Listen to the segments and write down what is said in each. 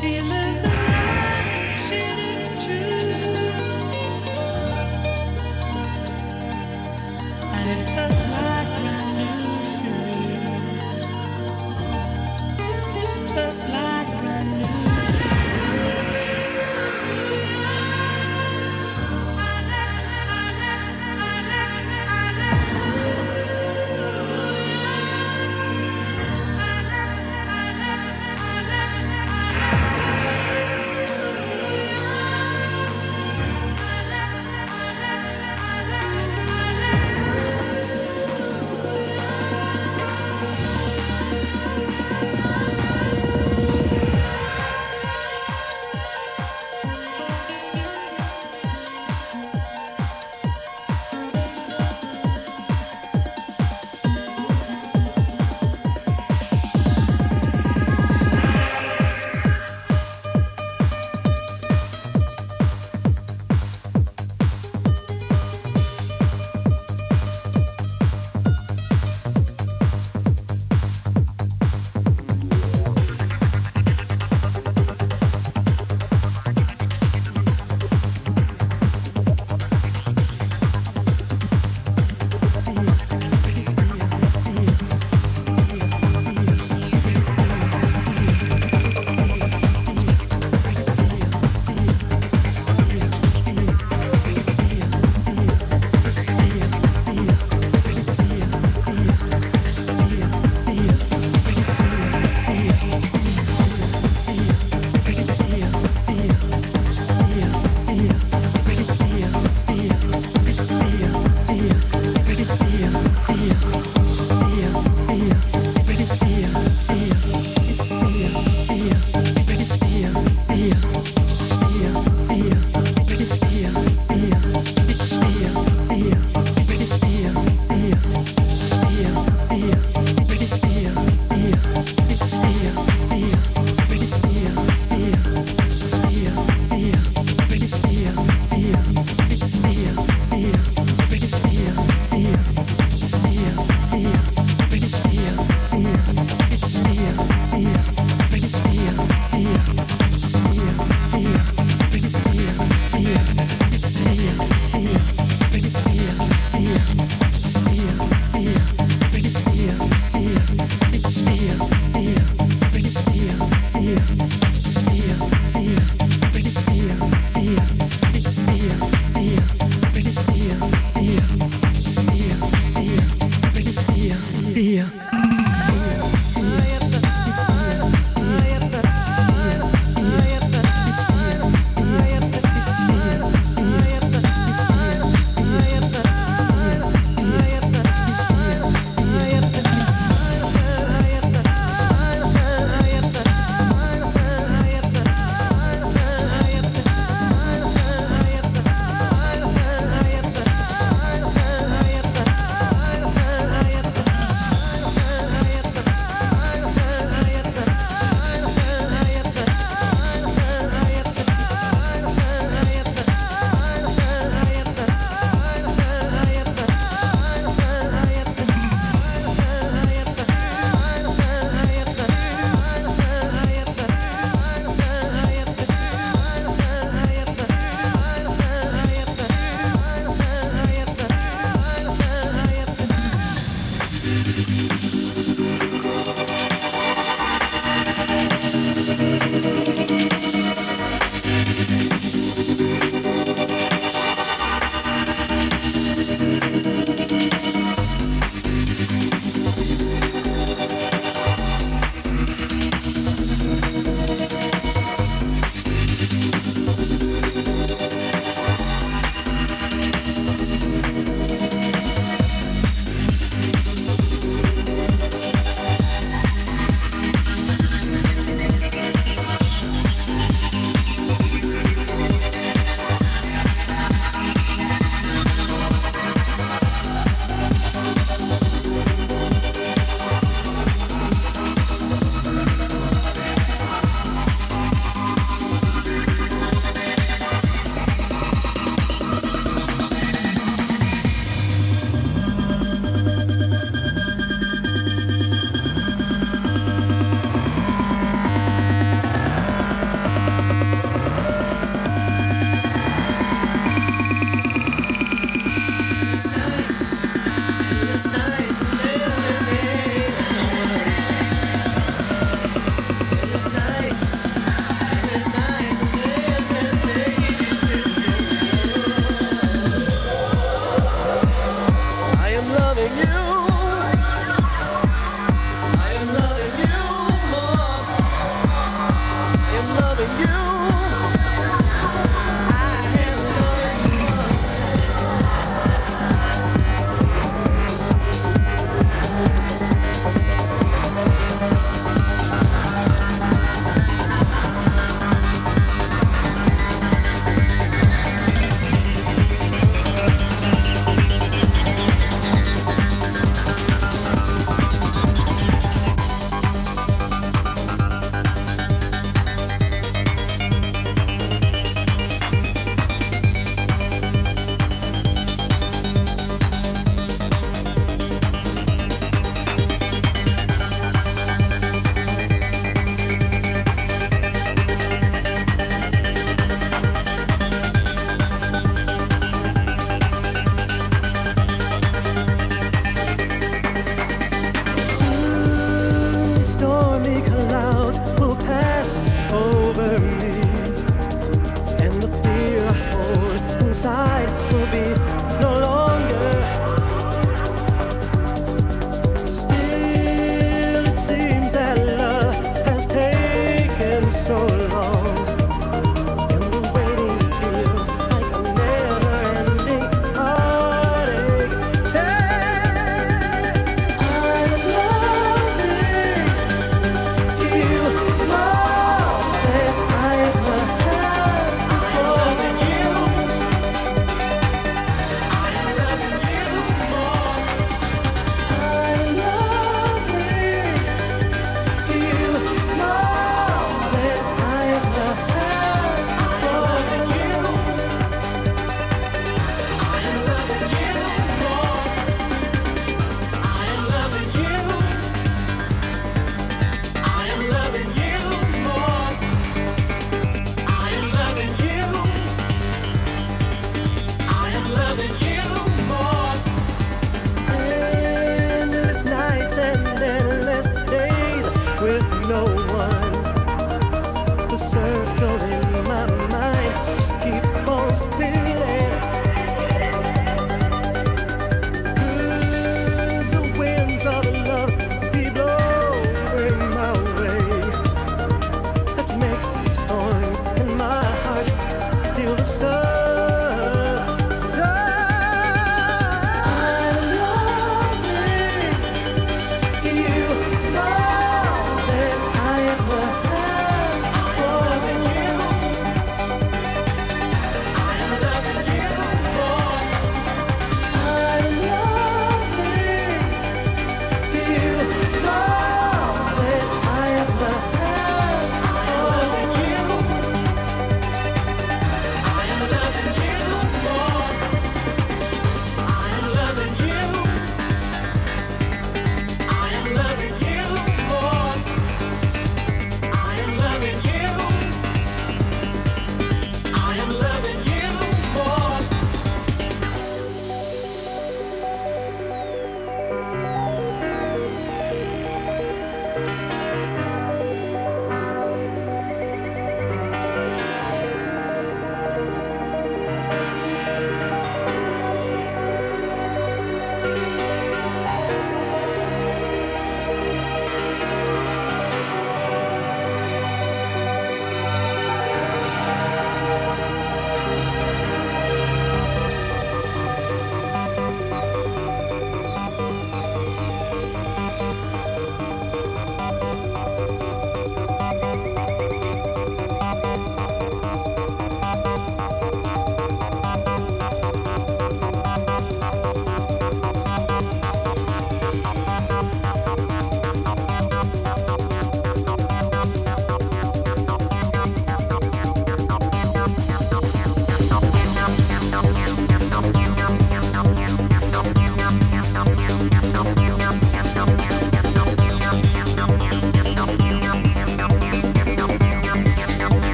She lives.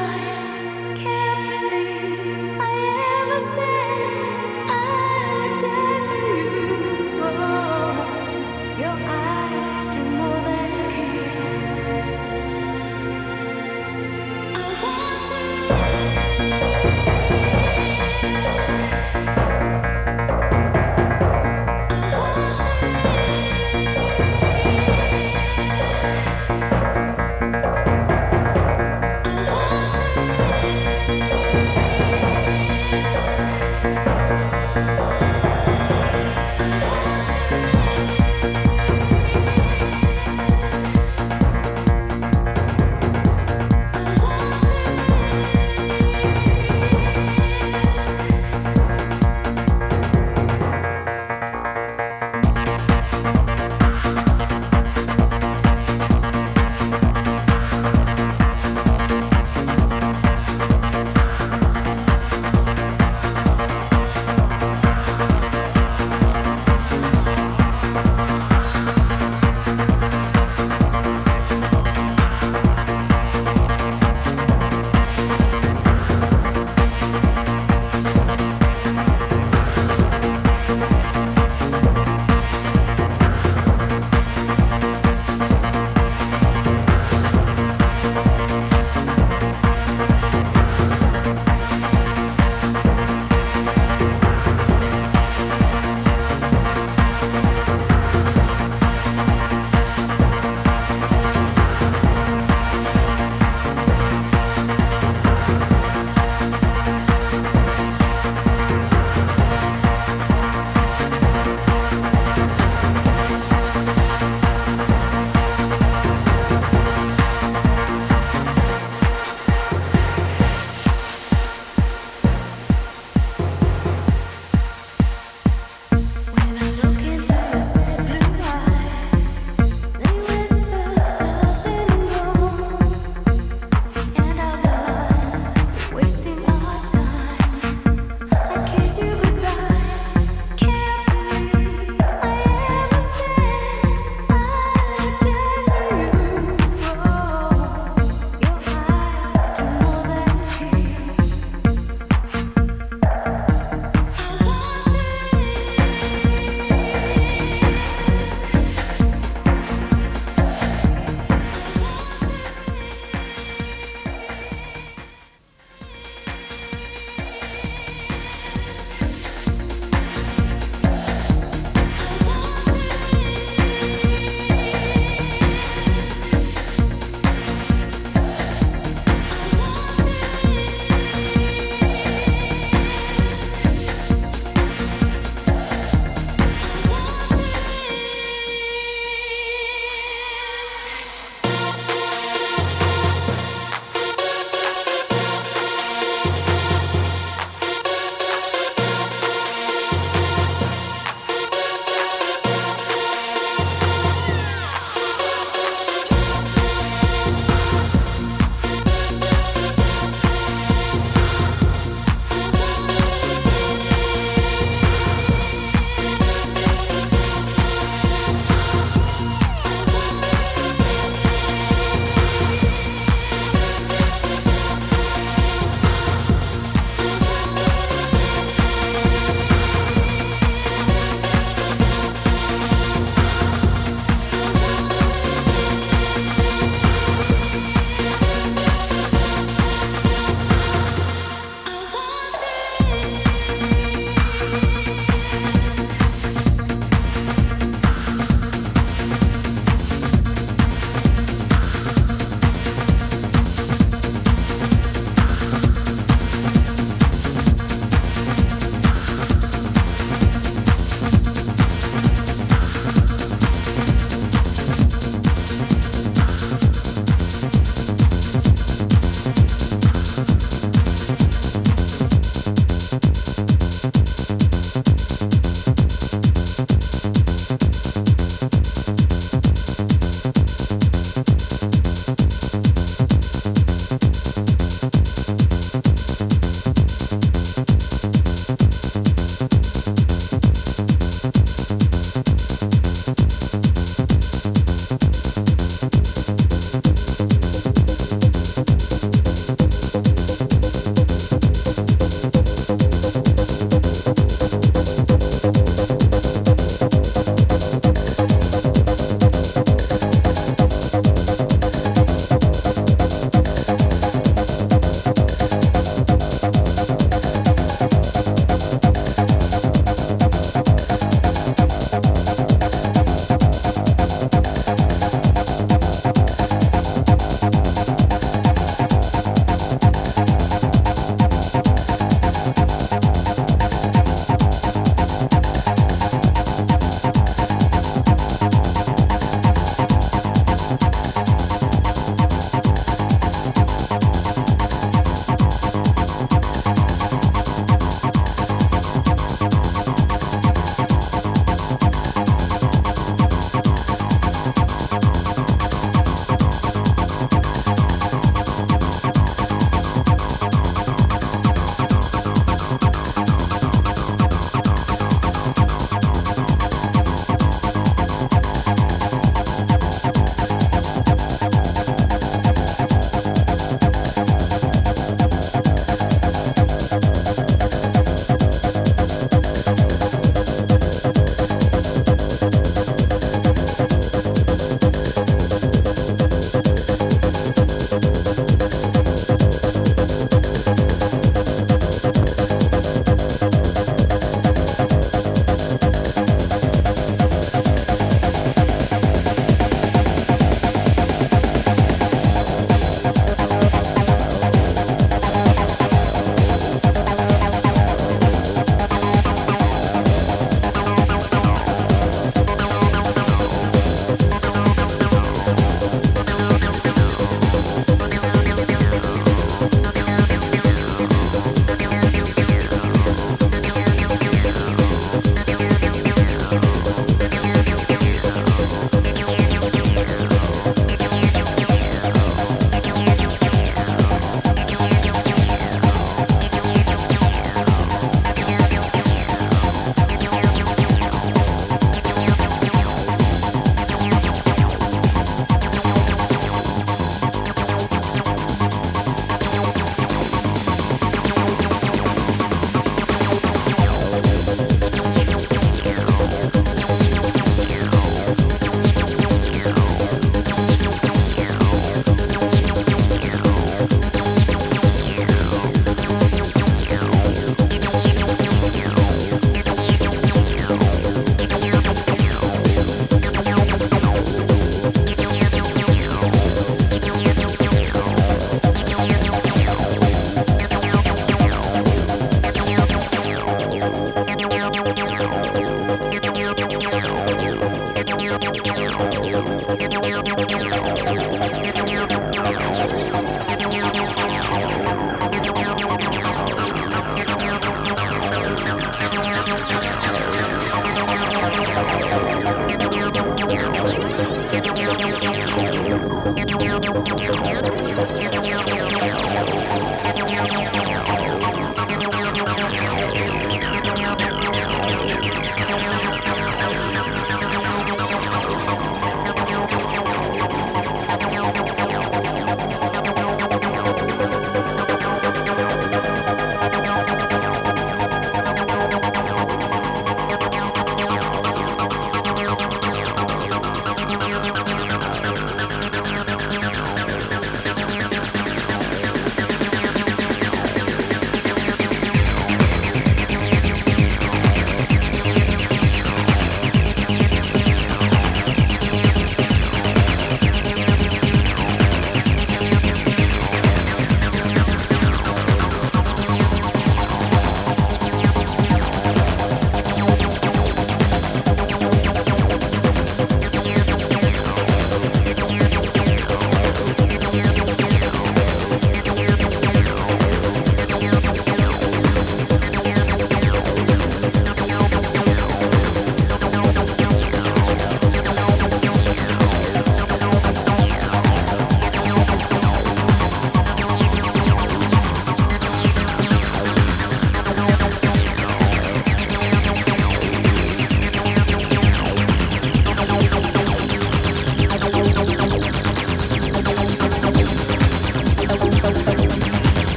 fire.